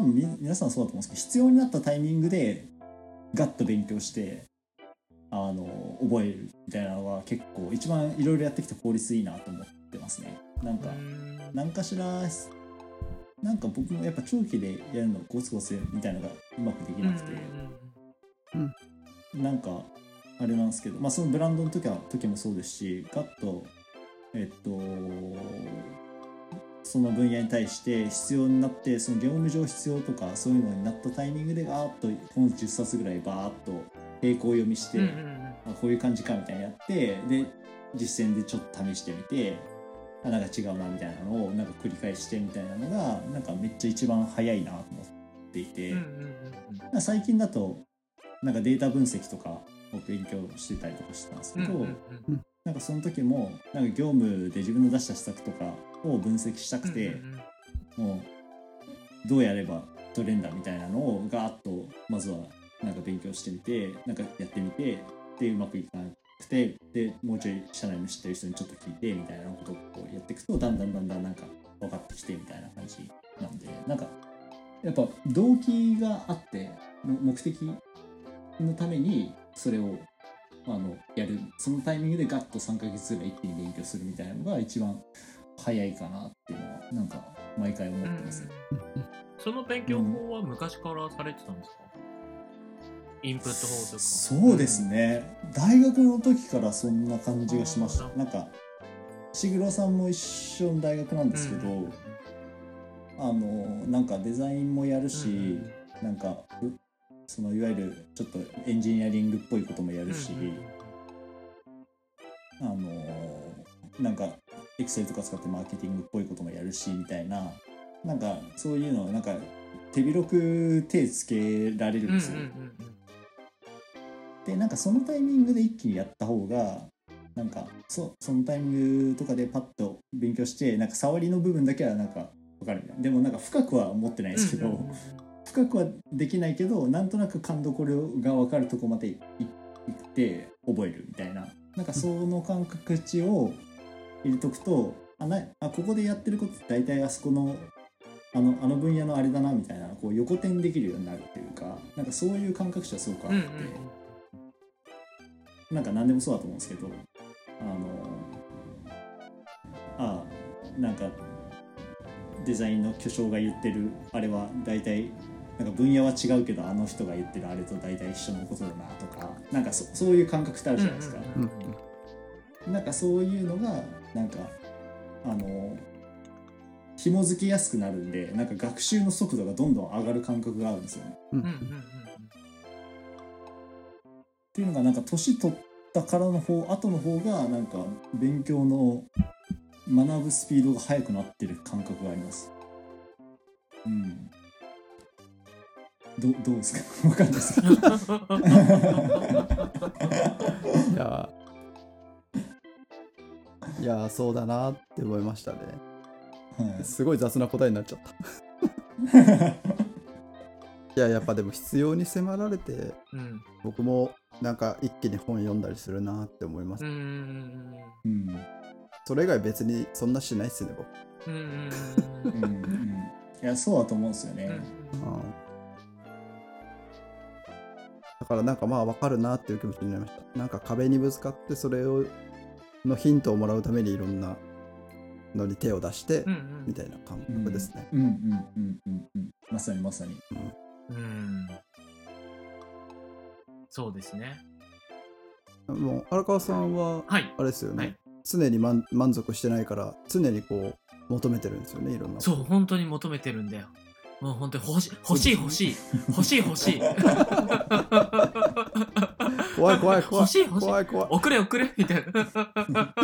多分み皆さんそうだと思うんですけど必要になったタイミングでガッと勉強してあの覚えるみたいなのが結構一番いろいろやってきて効率いいなと思ってますね。なんか何かしらなんか僕もやっぱ長期でやるのゴツゴツみたいなのがうまくできなくて、なんかあれなんですけどまあそのブランドの時は時もそうですしガッとえっとその分野に対して必要になってその業務上必要とかそういうのになったタイミングでガーッと本10冊ぐらいバーッと並行読みして、うんうんうん。あこういう感じかみたいなやってで実践でちょっと試してみてあなんか違うなみたいなのをなんか繰り返してみたいなのがなんかめっちゃ一番早いなと思っていて、うんうんうん最近だとなんかデータ分析とかを勉強してたりとかしてたんですけど、うんうんうんなんかその時もなんか業務で自分の出した施策とかを分析したくて、もうどうやれば取れんだみたいなのをガーッとまずはなんか勉強してみてなんかやってみてでうまくいかなくてでもうちょい社内の知ってる人にちょっと聞いてみたいなことをこうやっていくとだんだんだんだんなんか分かってきてみたいな感じなんでなんかやっぱ動機があっての目的のためにそれをあのやるそのタイミングでガッと3ヶ月ぐらい一気に勉強するみたいなのが一番早いかなっていうのはなんか毎回思ってます。ね。その勉強法は昔からされてたんですか、インプット法とか。そうですね、大学の時からそんな感じがしました。なんか石黒さんも一緒の大学なんですけど、うんあのなんかデザインもやるし、うんなんかうそのいわゆるちょっとエンジニアリングっぽいこともやるし、うんうんあのなんかエクセルとか使ってマーケティングっぽいこともやるしみたいな。なんかそういうのなんか手広く手つけられるんですよ。でなんかそのタイミングで一気にやった方がなんかそそのタイミングとかでパッと勉強してなんか触りの部分だけはなんか分かるみたいな。でもなんか深くは思ってないですけど、深くはできないけどなんとなく感どころが分かるとこまでいいって覚えるみたいななんかその感覚値を入れとくとあなあここでやってることって大体あそこのあのあの分野のあれだなみたいなこう横転できるようになるっていうかなんかそういう感覚値はすごくあって。うんうんなんか何でもそうだと思うんですけど、あの、ああ、なんか、デザインの巨匠が言ってるあれは大体、なんか分野は違うけど、あの人が言ってるあれと大体一緒のことだなとか、なんかそそういう感覚ってあるじゃないですか。うんうん。うんなんかそういうのが、なんか、あの、紐付けやすくなるんで、なんか学習の速度がどんどん上がる感覚があるんですよね。うんうんうん。っていうのがなんか年取ったからの方後の方がなんか勉強の学ぶスピードが速くなってる感覚があります。うんどどうですか？わかんないです。けどいや。いやそうだなって思いましたね。はい。すごい雑な答えになっちゃった。いややっぱでも必要に迫られてうん。僕もなんか一気に本読んだりするなって思います、うんうんうんそれ以外別にそんなしないっすね僕。うんうんうんうん。いやそうだと思うんですよね、うん。うんだからなんかまあ分かるなっていう気持ちになりました。なんか壁にぶつかってそれをのヒントをもらうためにいろんなのに手を出してうんうん。みたいな感覚ですね、うんうんうんうんうん。まさにまさに。うん。そうですね。もう荒川さんははい。あれですよね、はい。常に満満足してないから常にこう求めてるんですよねいろんなそう本当に求めてるんだよもう本当に欲し欲しい欲しい。欲しい欲しい。怖い怖い怖い。欲しい欲しい。怖い怖い。送れ送れみたいな。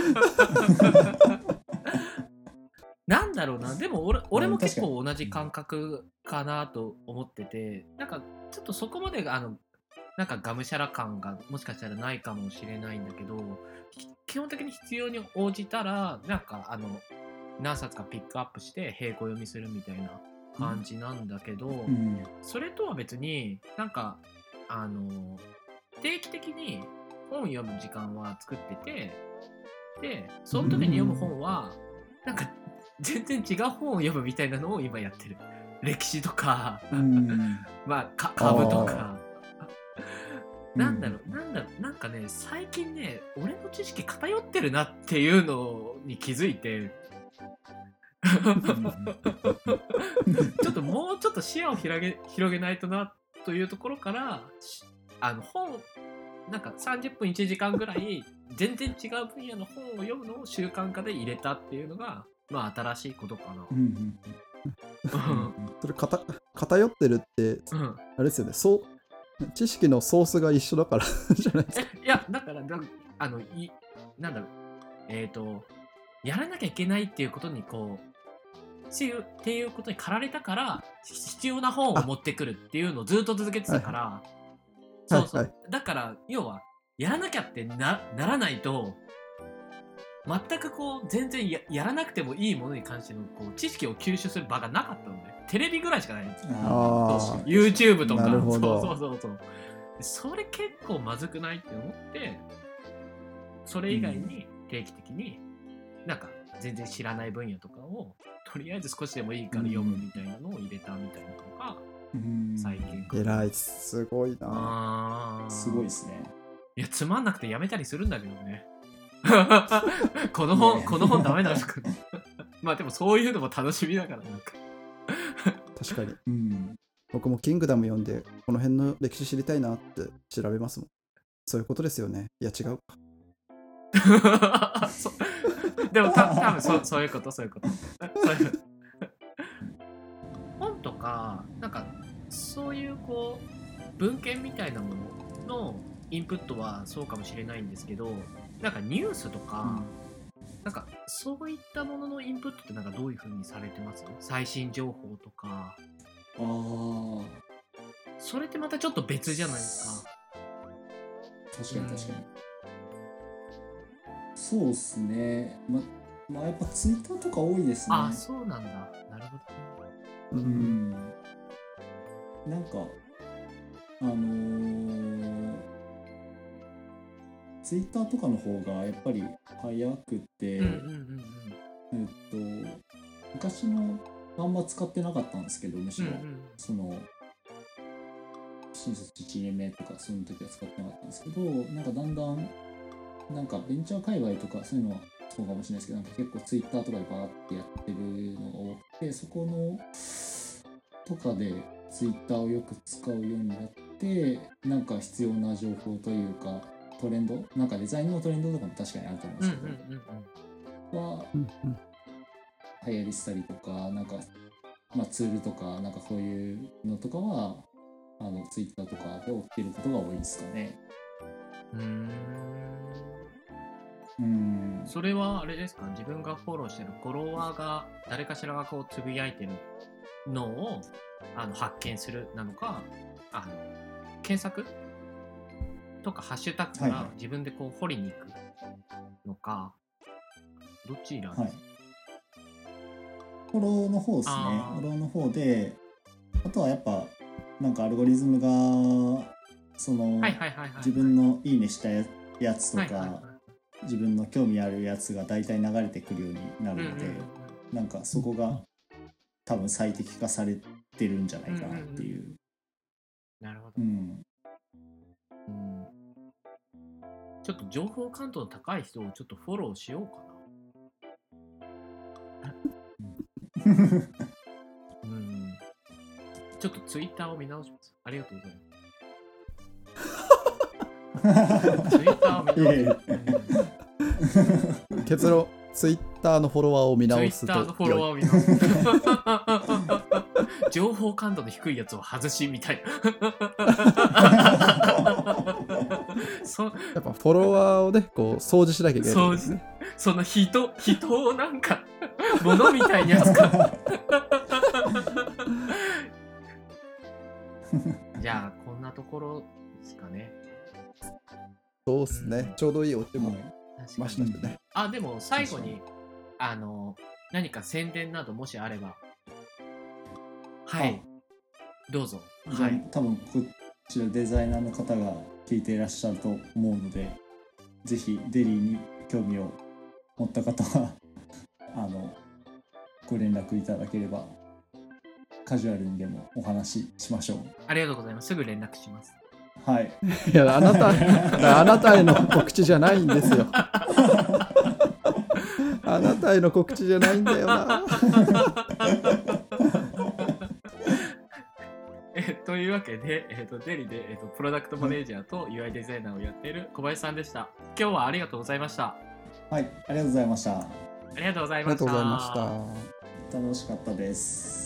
なんだろうな。でも俺俺も結構同じ感覚かなと思ってて。なんかちょっとそこまでがあのなんかがむしゃら感がもしかしたらないかもしれないんだけどき基本的に必要に応じたらなんかあの何冊かピックアップして並行読みするみたいな感じなんだけど、うん。それとは別になんかあの定期的に本読む時間は作っててでその時に読む本はなんか全然違う本を読むみたいなのを今やってる。歴史とか、うん。まあか株とか。うん なんだろうなんだろうなんかね最近ね俺の知識偏ってるなっていうのに気づいてちょっともうちょっと視野を広げ広げないとなというところからしあの本なんか30分1時間ぐらい全然違う分野の本を読むのを習慣化で入れたっていうのがまあ新しいことかな。う。んそれかた偏ってるってうん。あれですよね。そう知識のソースが一緒だから じゃないですか。えいやだからだあのいなんだろう。えっ、とやらなきゃいけないっていうことにこうっていうっていうことに駆られたからひ必要な本を持ってくるっていうのをずっと続けてたから、そうそう、はいだから要はやらなきゃってなならないと全くこう全然ややらなくてもいいものに関してのこう知識を吸収する場がなかったのでテレビぐらいしかないんですよ。YouTube とか。そうそうそうそう。それ結構まずくないって思ってそれ以外に定期的になんか全然知らない分野とかをとりあえず少しでもいいから読むみたいなのを入れたみたいなのがうん。最近偉いす。ごいな。すごいですね。いやつまんなくてやめたりするんだけどね。この本ねこの本ダメだとか。まあでもそういうのも楽しみだからなんか。確かに。うん。僕もキングダム読んでこの辺の歴史知りたいなって調べますもん。そういうことですよね。いや違うか。そ でもた多分そそういうことそういうこと。そういう。本とかなんかそういうこう文献みたいなもののインプットはそうかもしれないんですけどなんかニュースとか、なんかそういったもののインプットってなんかどういうふうにされてます？最新情報とか。ああそれってまたちょっと別じゃないですか。確かに確かに、そうっすね。ままあやっぱツイッターとか多いですね。あそうなんだ。なるほど。ううん。んなんかあのー、ツイッターとかの方がやっぱり早くて、えっと昔のあんま使ってなかったんですけどむしろ、うんうんうん。その新卒1年目とかその時は使ってなかったんですけどなんかだんだんなんかベンチャー界隈とかそういうのはそうかもしれないですけどなんか結構ツイッターとかでバーってやってるのが多くてそこのとかでツイッターをよく使うようになってなんか必要な情報というかトレンドなんかデザインのトレンドとかも確かにあると思うんうんですけど、うんうんうんは流行りしたりとかなんか、まあ、ツールとかなんかそういうのとかはあのツイッターとかで追ってることが多いですかね。うーんうん。それはあれですか？自分がフォローしてるフォロワーが誰かしらがこうつぶやいてるのをあの発見するなのかあの検索とかハッシュタグかはい。はいら自分でこう掘りに行くのか、どちらですか、はい。フォローの方ですね。フォローの方であとはやっぱなんかアルゴリズムがその、はいはいはいはい。自分のいいねしたややつとか、はいはいはい自分の興味あるやつが大体流れてくるようになるので、うんうんうんなんかそこが多分最適化されてるんじゃないかなっていう。なるほどう、んうんちょっと情報感度の高い人をちょっとフォローしようかな。うん。ちょっとツイッターを見直します。ありがとうございます。ツイッターを見直す。結論ツイッターのフォロワーを見ツイ直すとッターのフォロワーを見直す。情報感度の低いやつを外しみたいな。そやっぱフォロワーをねこう掃除しなきゃいけないんですねその人、人をなんか、物みたいに扱う。じゃあ、こんなところですかね。そうっすねちょうどいいお手もましたしねあ、でも最後に、あの、何か宣伝などもしあれば。はい。どうぞ。はい。多分こちらデザイナーの方が聞いていらっしゃると思うのでぜひデリーに興味を持った方は あのご連絡いただければカジュアルにでもお話ししましょうありがとうございます。すぐ連絡します。はいいや、あなた、あなたへの告知じゃないんですよ。あなたへの告知じゃないんだよな。えというわけで、えっとデリで、えっとプロダクトマネージャーと UI デザイナーをやっている小林さんでした。今日はありがとうございました。はいありがとうございましたありがとうございありました。がとうございました。楽しかったです